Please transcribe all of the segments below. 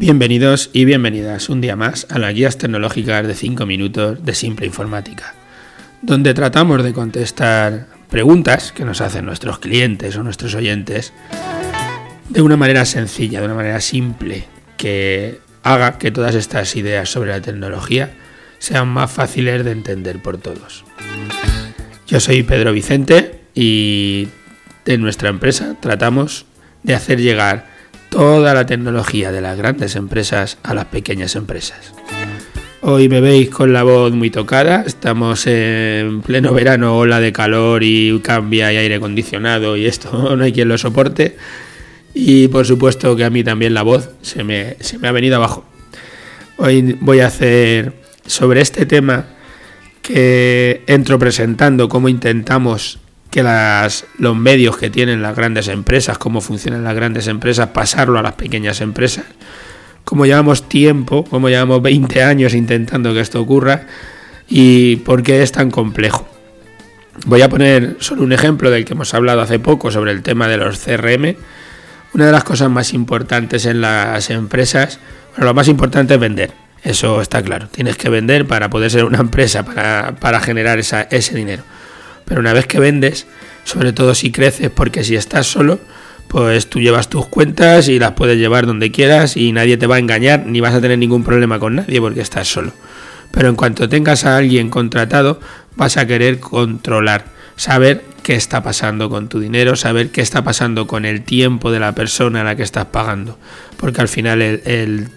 Bienvenidos y bienvenidas un día más a las guías tecnológicas de 5 minutos de Simple Informática, donde tratamos de contestar preguntas que nos hacen nuestros clientes o nuestros oyentes de una manera sencilla, de una manera simple, que haga que todas estas ideas sobre la tecnología sean más fáciles de entender por todos. Yo soy Pedro Vicente y de nuestra empresa tratamos de hacer llegar toda la tecnología de las grandes empresas a las pequeñas empresas. Hoy me veis con la voz muy tocada, estamos en pleno verano, ola de calor y cambia y aire acondicionado y esto no hay quien lo soporte. Y por supuesto que a mí también la voz se me, se me ha venido abajo. Hoy voy a hacer sobre este tema que entro presentando cómo intentamos que las, los medios que tienen las grandes empresas, cómo funcionan las grandes empresas, pasarlo a las pequeñas empresas. Como llevamos tiempo, como llevamos 20 años intentando que esto ocurra y por qué es tan complejo. Voy a poner solo un ejemplo del que hemos hablado hace poco sobre el tema de los CRM. Una de las cosas más importantes en las empresas, bueno, lo más importante es vender. Eso está claro. Tienes que vender para poder ser una empresa, para, para generar esa, ese dinero. Pero una vez que vendes, sobre todo si creces, porque si estás solo, pues tú llevas tus cuentas y las puedes llevar donde quieras y nadie te va a engañar ni vas a tener ningún problema con nadie porque estás solo. Pero en cuanto tengas a alguien contratado, vas a querer controlar, saber qué está pasando con tu dinero, saber qué está pasando con el tiempo de la persona a la que estás pagando. Porque al final el,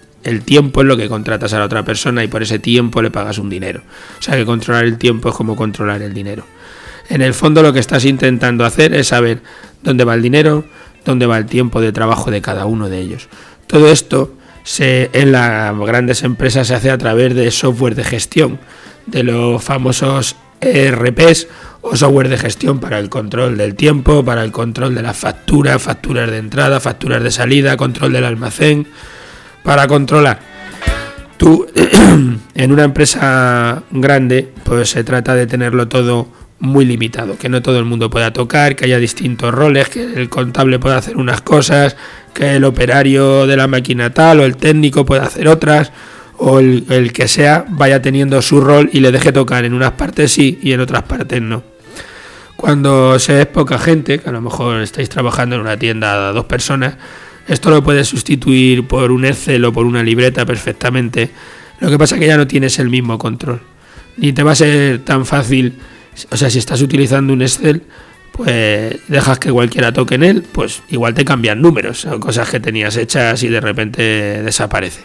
tiempo es lo que contratas a la otra persona y por ese tiempo le pagas un dinero. O sea que controlar el tiempo es como controlar el dinero. En el fondo lo que estás intentando hacer es saber dónde va el dinero, dónde va el tiempo de trabajo de cada uno de ellos. Todo esto se, en las grandes empresas se hace a través de software de gestión, de los famosos ERPs o software de gestión para el control del tiempo, para el control de las facturas, facturas de entrada, facturas de salida, control del almacén, para controlar. Tú, en una empresa grande, pues se trata de tenerlo todo muy limitado, que no todo el mundo pueda tocar, que haya distintos roles, que el contable pueda hacer unas cosas, que el operario de la máquina tal o el técnico pueda hacer otras, o el, que sea vaya teniendo su rol y le deje tocar en unas partes sí y en otras partes no. Cuando se es poca gente, que a lo mejor estáis trabajando en una tienda a dos personas, esto lo puedes sustituir por un Excel o por una libreta perfectamente. Lo que pasa es que ya no tienes el mismo control. Ni te va a ser tan fácil o sea, si estás utilizando un Excel, pues dejas que cualquiera toque en él, pues igual te cambian números o cosas que tenías hechas y de repente desaparece.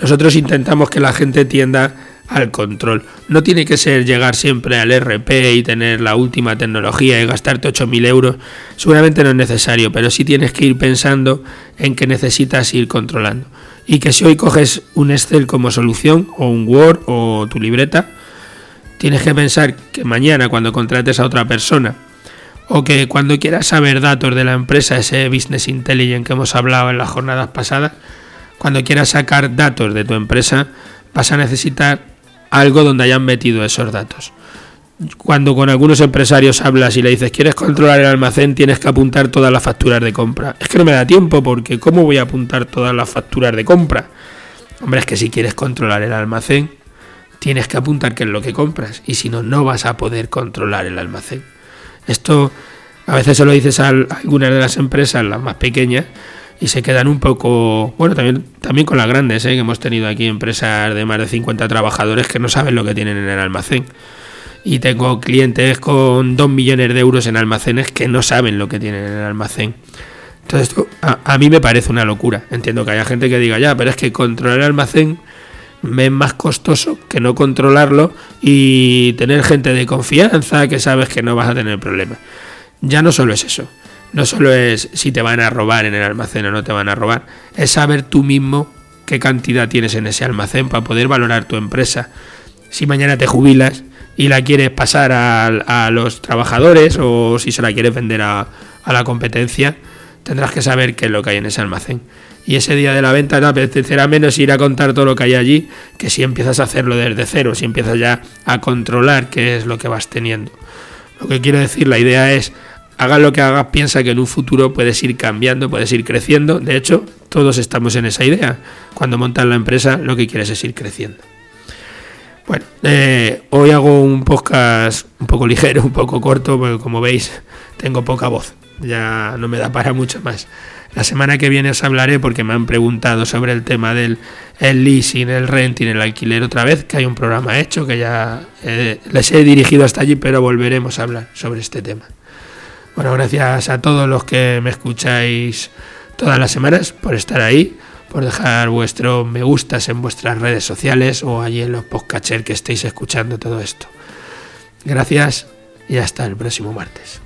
Nosotros intentamos que la gente tienda al control. No tiene que ser llegar siempre al RP y tener la última tecnología y gastarte 8.000 euros. Seguramente no es necesario, pero sí tienes que ir pensando en que necesitas ir controlando. Y que si hoy coges un Excel como solución, o un Word, o tu libreta, Tienes que pensar que mañana cuando contrates a otra persona o que cuando quieras saber datos de la empresa, ese business intelligence que hemos hablado en las jornadas pasadas, cuando quieras sacar datos de tu empresa, vas a necesitar algo donde hayan metido esos datos. Cuando con algunos empresarios hablas y le dices, ¿quieres controlar el almacén? Tienes que apuntar todas las facturas de compra. Es que no me da tiempo porque ¿cómo voy a apuntar todas las facturas de compra? Hombre, es que si quieres controlar el almacén, tienes que apuntar qué es lo que compras y si no, no vas a poder controlar el almacén. Esto a veces se lo dices a algunas de las empresas, las más pequeñas, y se quedan un poco, bueno, también, también con las grandes, ¿eh? que hemos tenido aquí empresas de más de 50 trabajadores que no saben lo que tienen en el almacén. Y tengo clientes con 2 millones de euros en almacenes que no saben lo que tienen en el almacén. Entonces, a, a mí me parece una locura. Entiendo que haya gente que diga, ya, pero es que controlar el almacén es más costoso que no controlarlo y tener gente de confianza que sabes que no vas a tener problemas. Ya no solo es eso, no solo es si te van a robar en el almacén o no te van a robar, es saber tú mismo qué cantidad tienes en ese almacén para poder valorar tu empresa. Si mañana te jubilas y la quieres pasar a, los trabajadores o si se la quieres vender a, a la competencia, tendrás que saber qué es lo que hay en ese almacén y ese día de la venta te apetecerá menos ir a contar todo lo que hay allí que si empiezas a hacerlo desde cero, si empiezas ya a controlar qué es lo que vas teniendo. Lo que quiero decir, la idea es, hagas lo que hagas, piensa que en un futuro puedes ir cambiando, puedes ir creciendo. De hecho, todos estamos en esa idea. Cuando montas la empresa, lo que quieres es ir creciendo. Bueno, eh, hoy hago un podcast un poco ligero, un poco corto, porque como veis, tengo poca voz. Ya no me da para mucho más. La semana que viene os hablaré porque me han preguntado sobre el tema del el leasing, el renting, el alquiler otra vez, que hay un programa hecho que ya eh, les he dirigido hasta allí, pero volveremos a hablar sobre este tema. Bueno, gracias a todos los que me escucháis todas las semanas por estar ahí, por dejar vuestro me gustas en vuestras redes sociales o allí en los podcasts que estéis escuchando todo esto. Gracias y hasta el próximo martes.